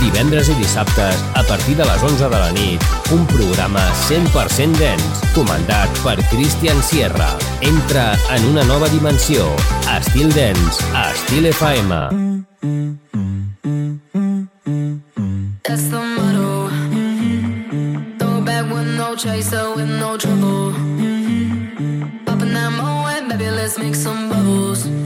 Divendres i dissabtes, a partir de les 11 de la nit, un programa 100% dens, comandat per Christian Sierra. Entra en una nova dimensió. Estil dens, Estil FM. Mm-hmm. Chaser, with no trouble. Mm -hmm. Popping that baby, let's make some bubbles.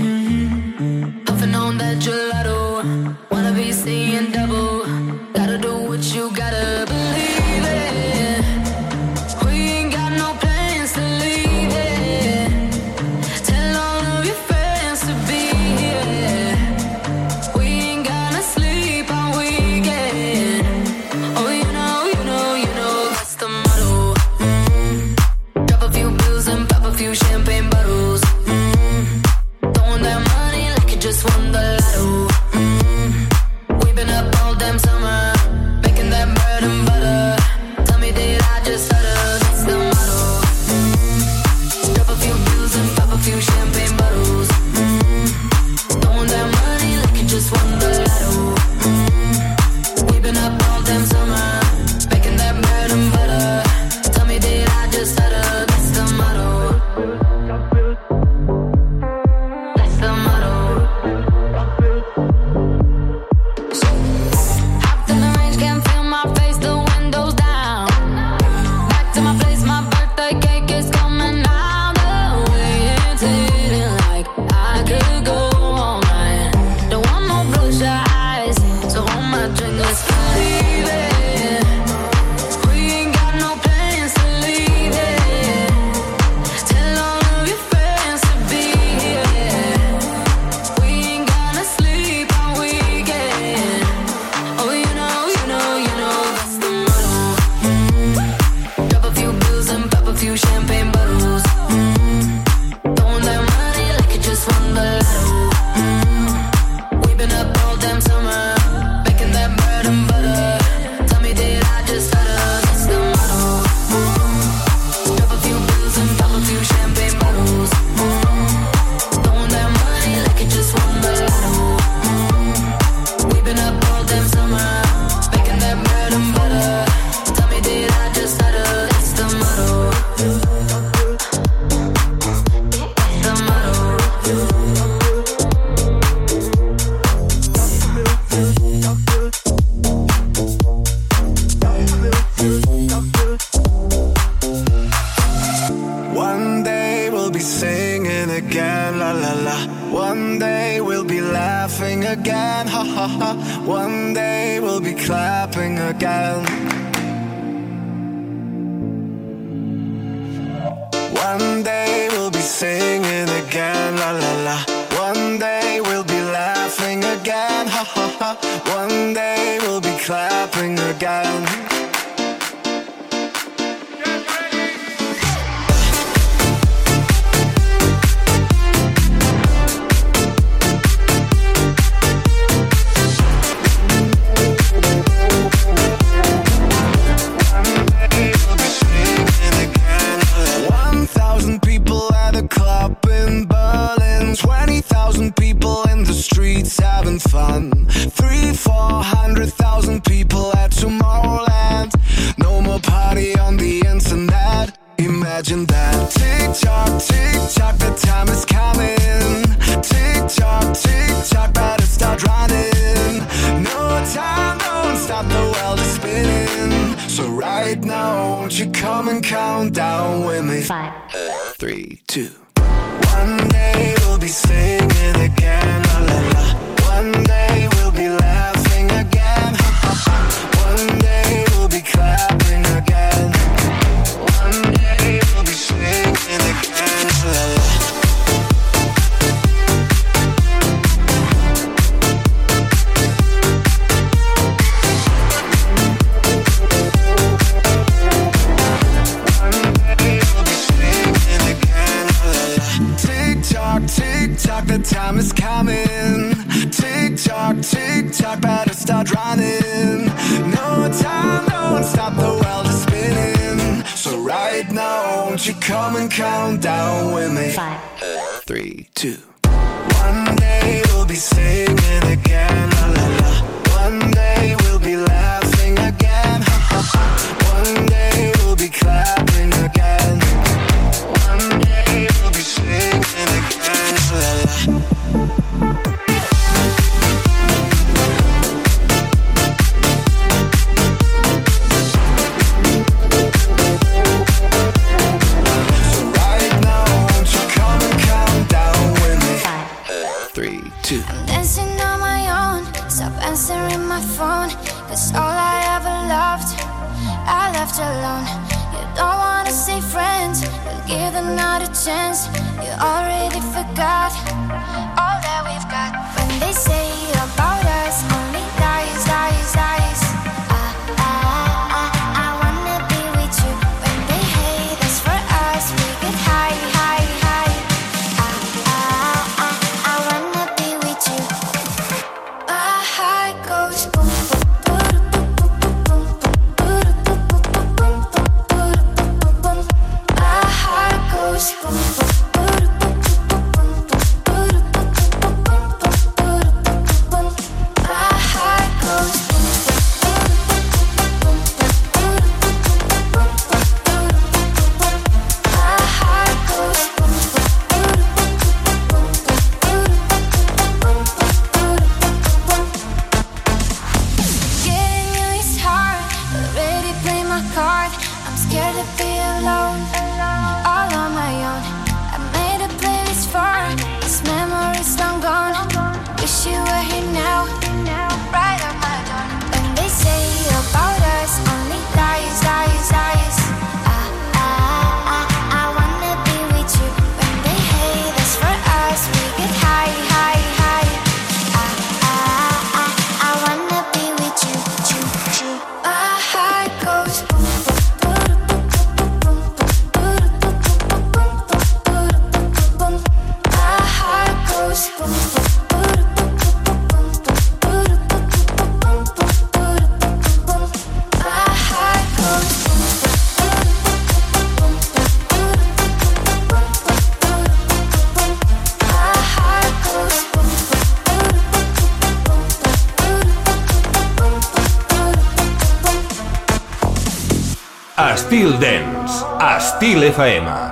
a Estil FM.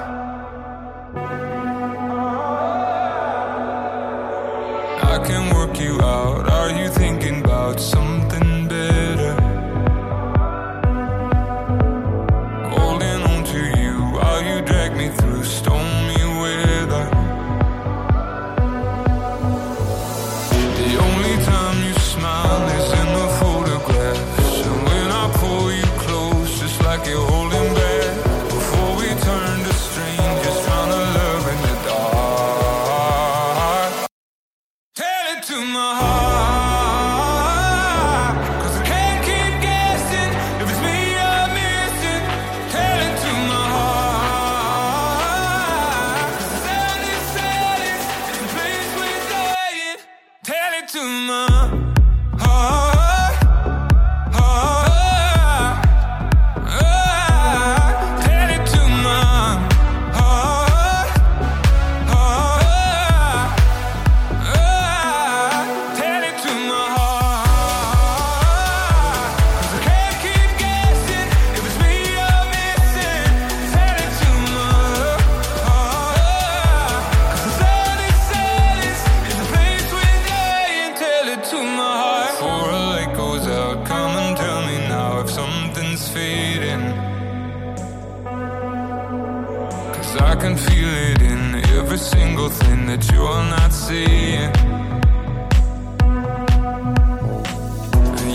Cause I can feel it in every single thing that you're not seeing.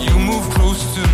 You move close to me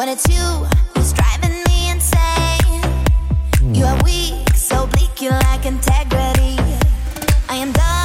when it's you who's driving me insane. You are weak, so bleak, you lack integrity. I am done.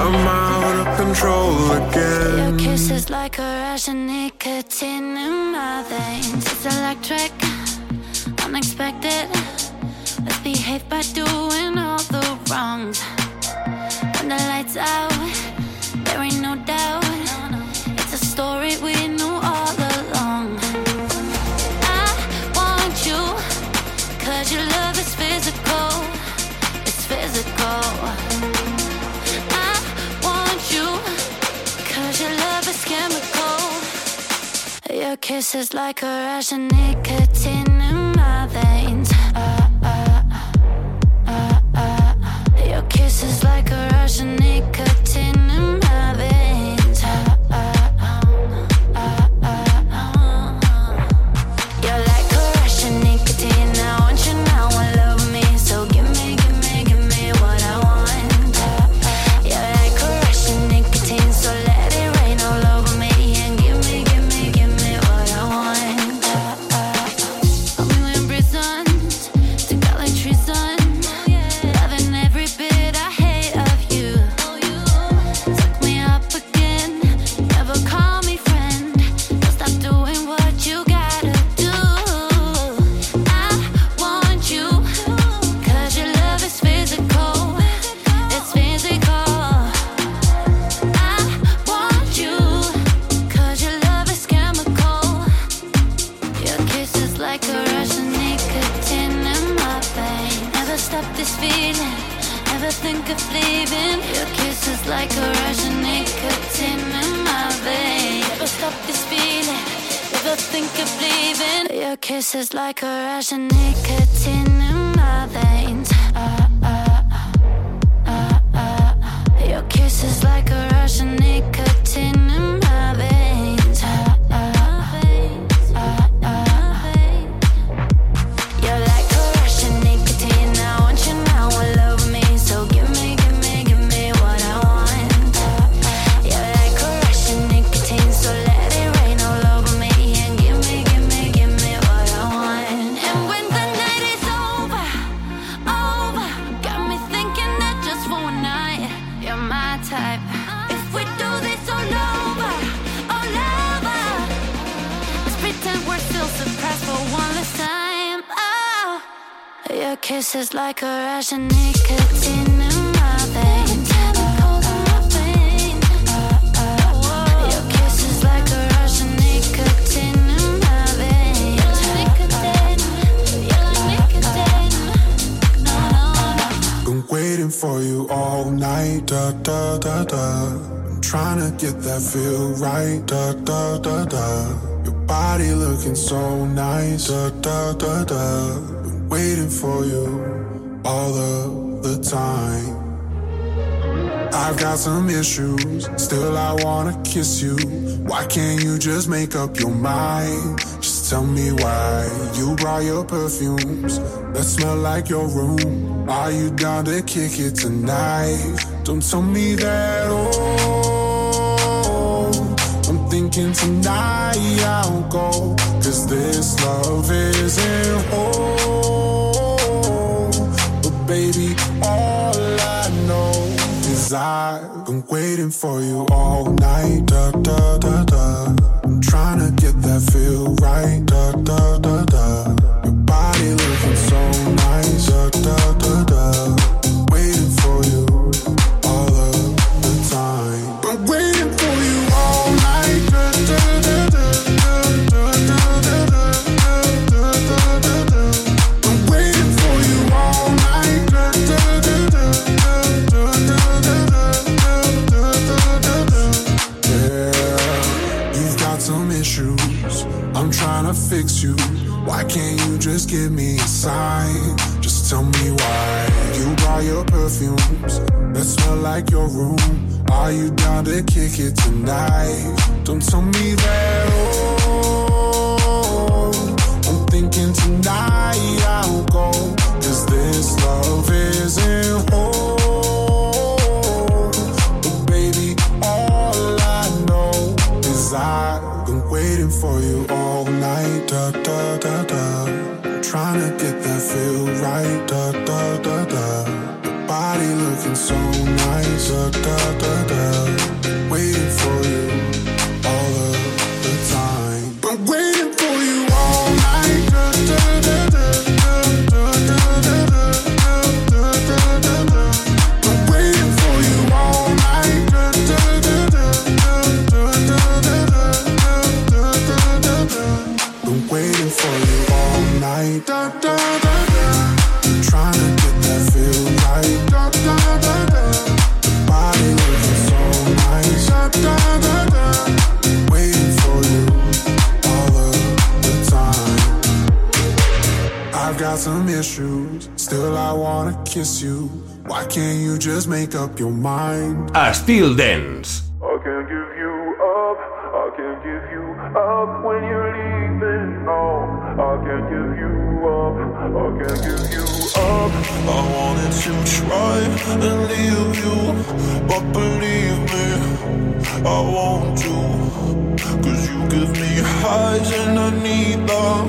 I'm out of control again. Your kiss is like a rush of nicotine in my veins. It's electric, unexpected. Let's behave by doing all the wrongs. When the lights out. kisses like a ration naked kiss is like a rush nicotine in my veins. Your is like a rush of nicotine in my veins. Your kiss is like a rush of nicotine in my veins. Been waiting for you all night, da da da da. Trying to get that feel right, da da da da. Your body looking so nice, da da da da. Waiting for you all of the time. I've got some issues, still I wanna kiss you. Why can't you just make up your mind? Just tell me why you brought your perfumes that smell like your room. Are you down to kick it tonight? Don't tell me that, oh. I'm thinking tonight I'll go, cause this love isn't whole. Baby, all I know is I've been waiting for you all night. Da da da da. I'm trying to get that feel right. Da da da da. Sign? Just tell me why. You buy your perfumes that smell like your room. Are you down to kick it tonight? Don't tell me that. Oh, I'm thinking tonight I'll go. Cause this love isn't whole. But baby, all I know is I've been waiting for you all night. Da da da da. I'm trying to feel right. Da da da da. Your body looking so nice. Da da da da. Some issues, still I wanna kiss you. Why can't you just make up your mind? Styl Dance. I can't give you up, I can't give you up when you're leaving. No, I can't give you up, I can't give you up. I wanted to try and leave you, but believe me, I won't do. Cause you give me highs and I need them.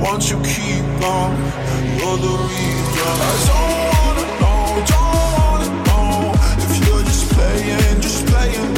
Once you keep them, you're the reason. I don't wanna know, don't wanna know if you're just playing, just playing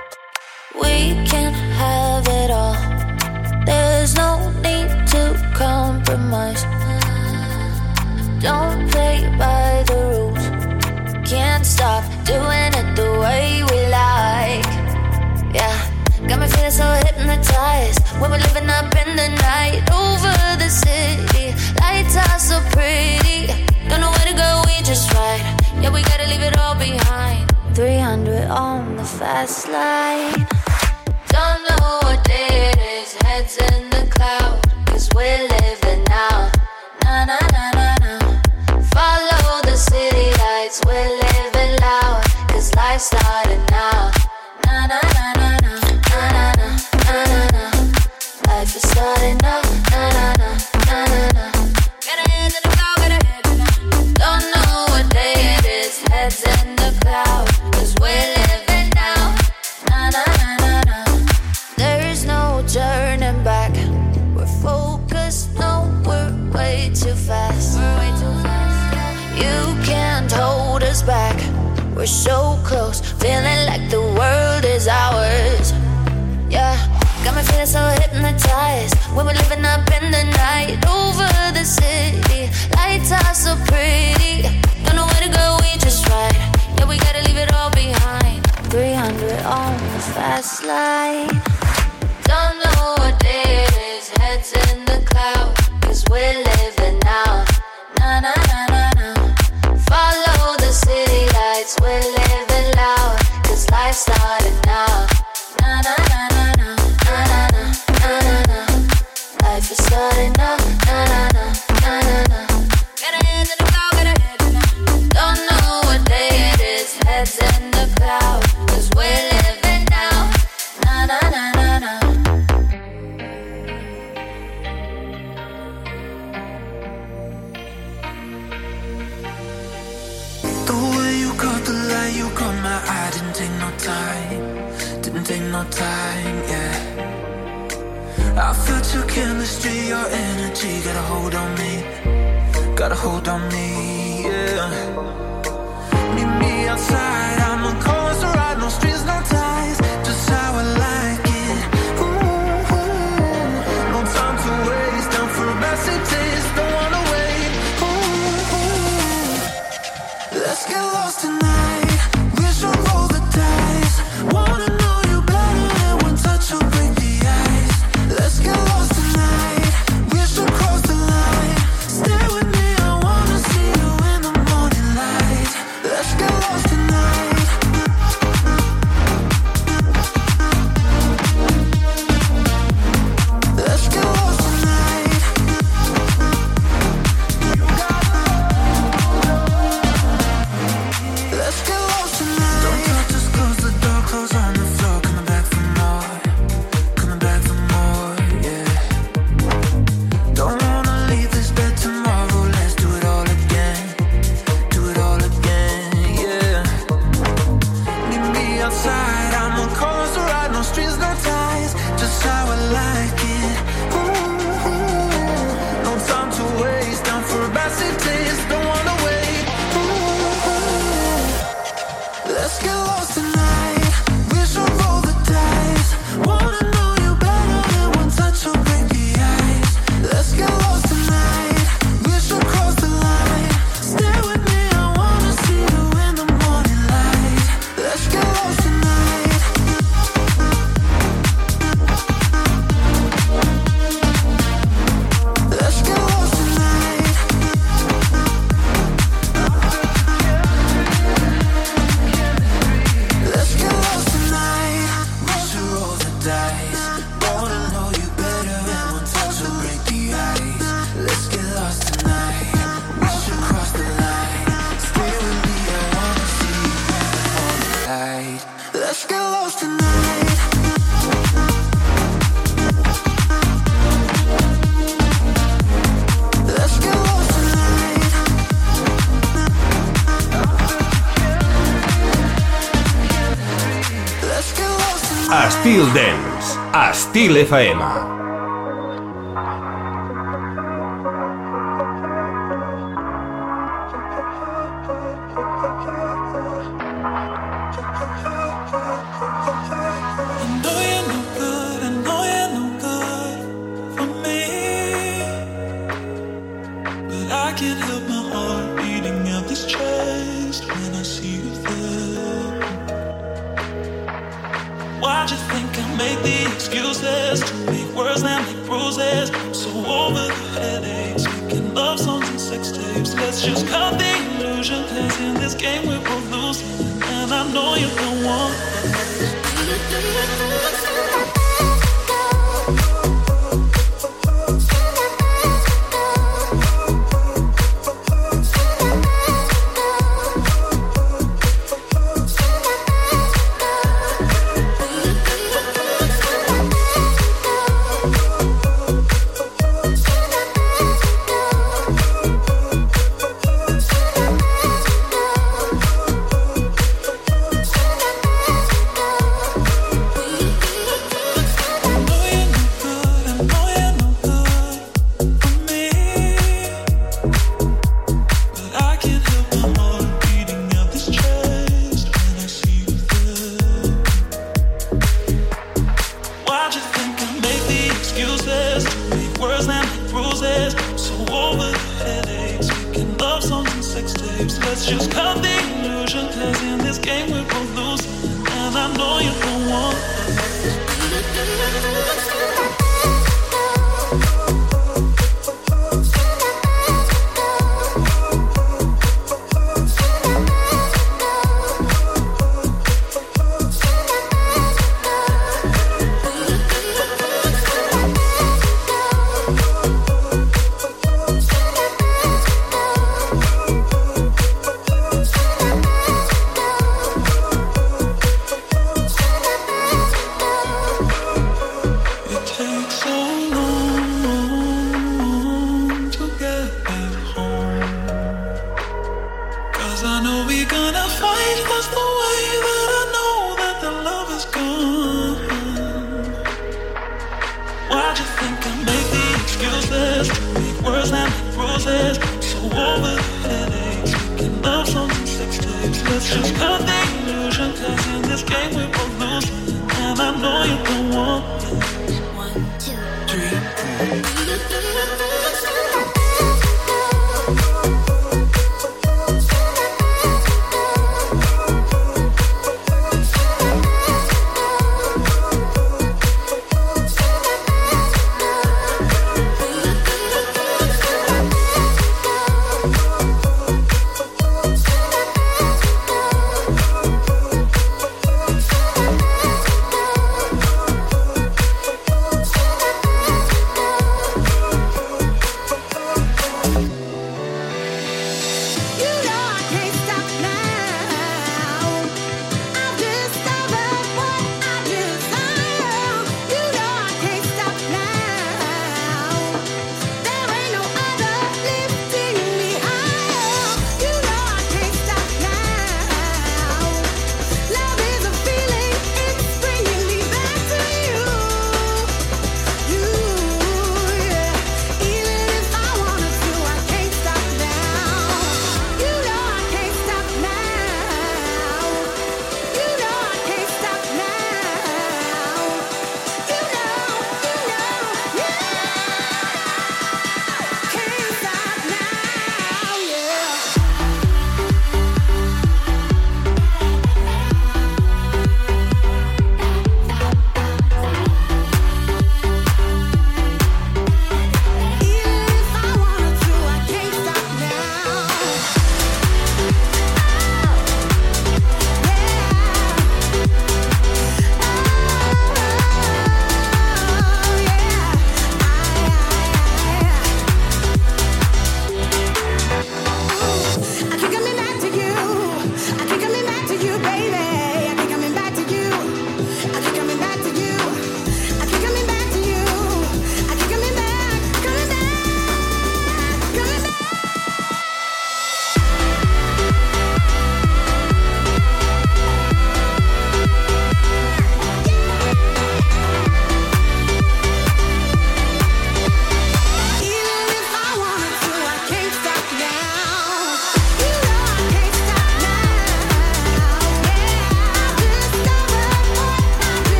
on the fast lane. We're so close, feeling like the world is ours. Yeah, got me feeling so hypnotized when we're living up in the night over the city. Lights are so pretty, don't know where to go, we just ride. Yeah, we gotta leave it all behind. 300 on the fast line. Don't know what day it is, heads in the clouds, cause we're living now. Na na na na. time, yeah. I felt your chemistry, your energy, got a hold on me, got a hold on me, yeah. Estil FM.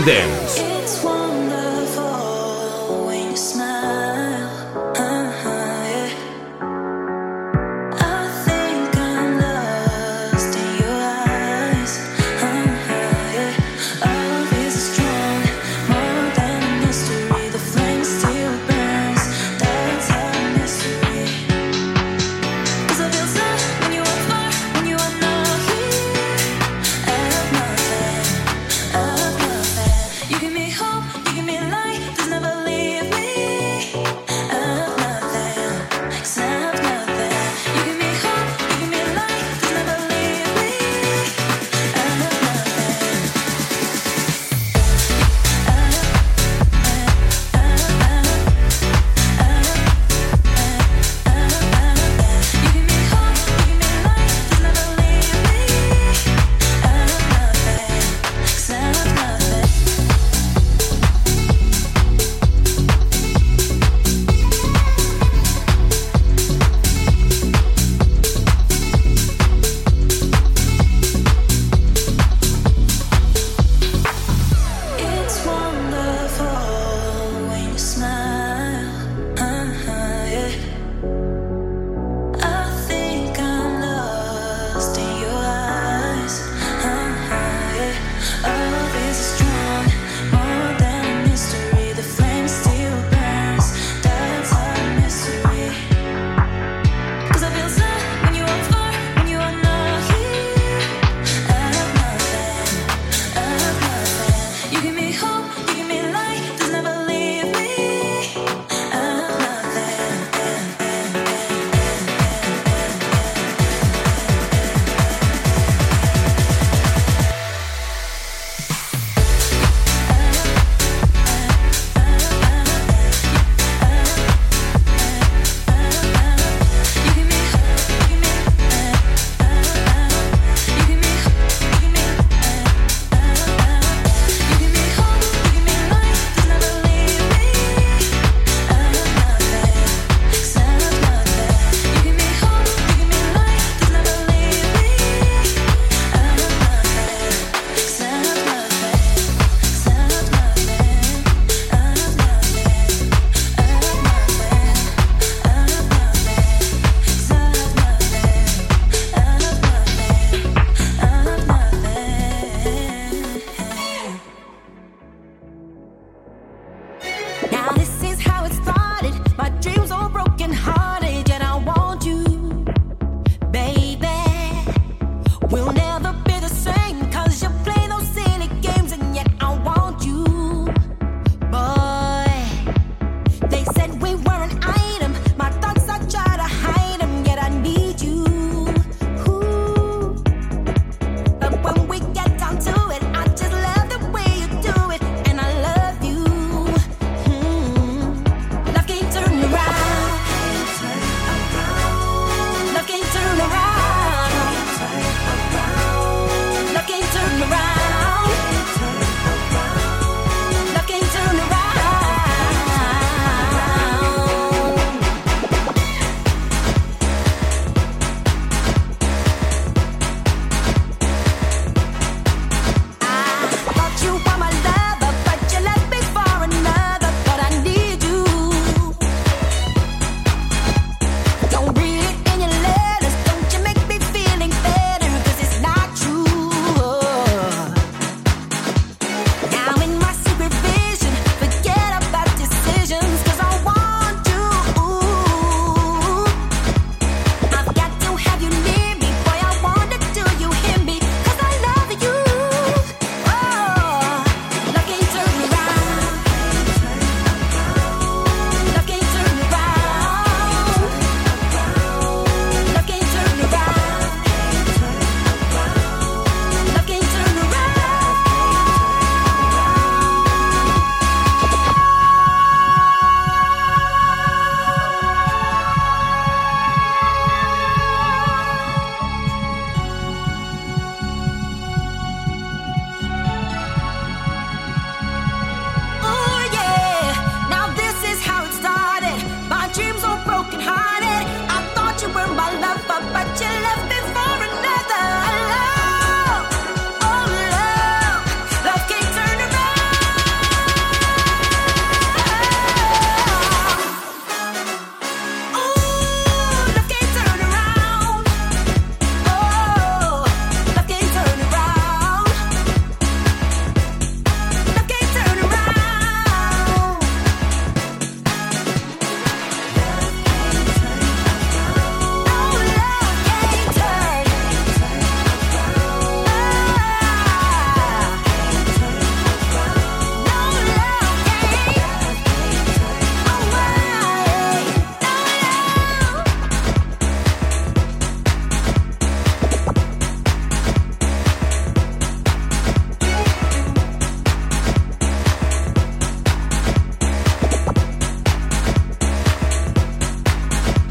Dance.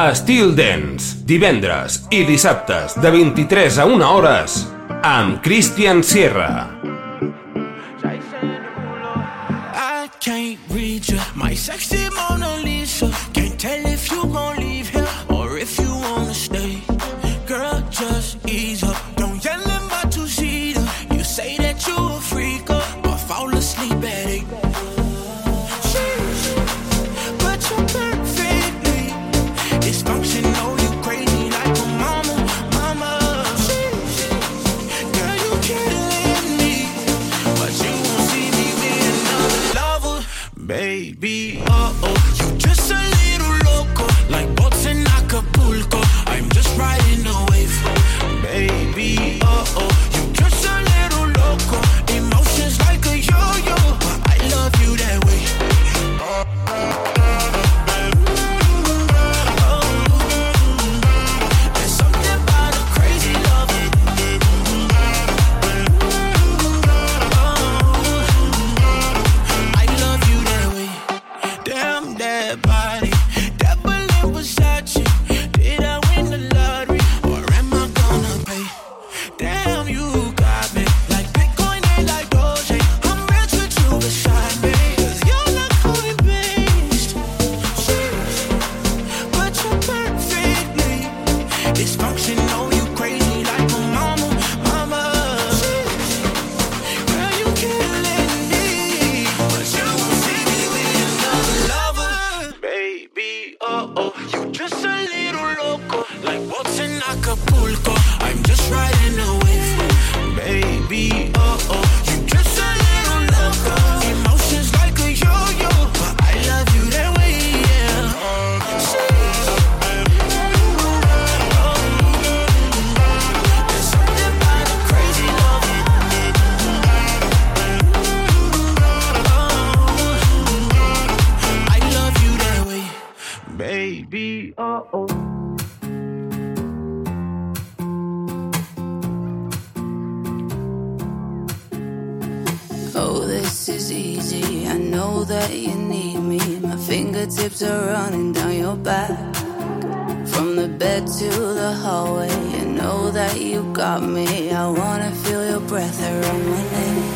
a Steel Dance, divendres i dissabtes de 23 a 1 hores amb Christian Sierra. I can't read you, my sexy You're You just a little loco, like what's in Acapulco. I'm just riding away. Tears are running down your back. From the bed to the hallway, you know that you got me. I wanna feel your breath around my neck.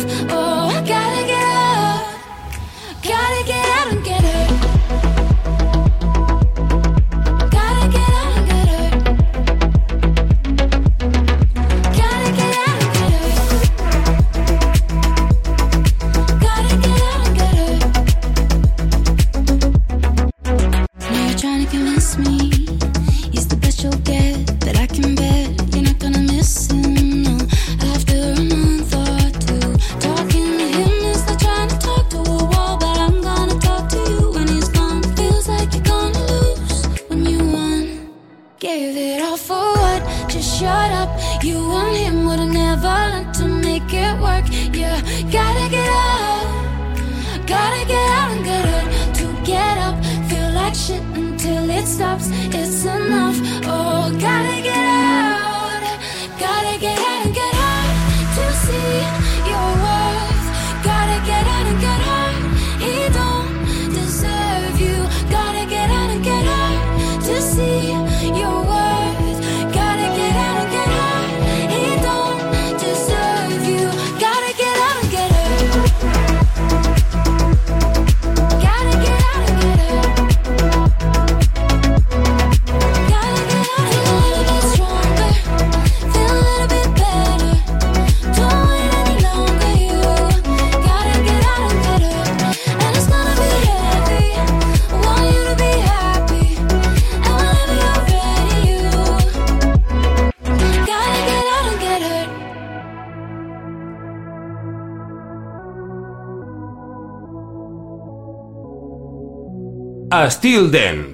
It's Styl Dance.